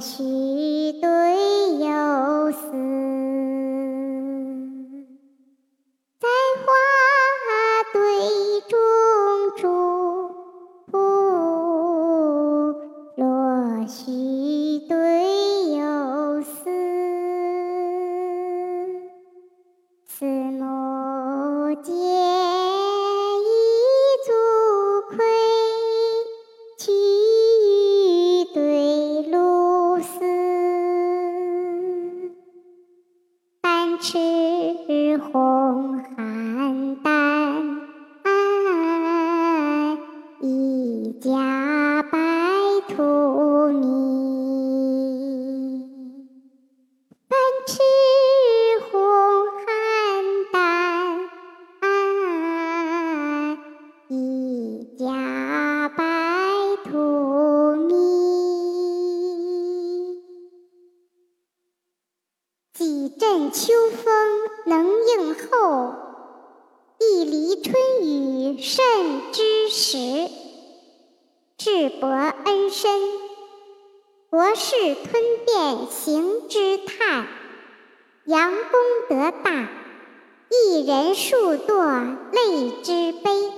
其对游丝。在花堆中住，落絮堆。to 几阵秋风能应候，一犁春雨甚知时。智伯恩深，国事吞变行之叹。扬功德大，一人数堕泪之悲。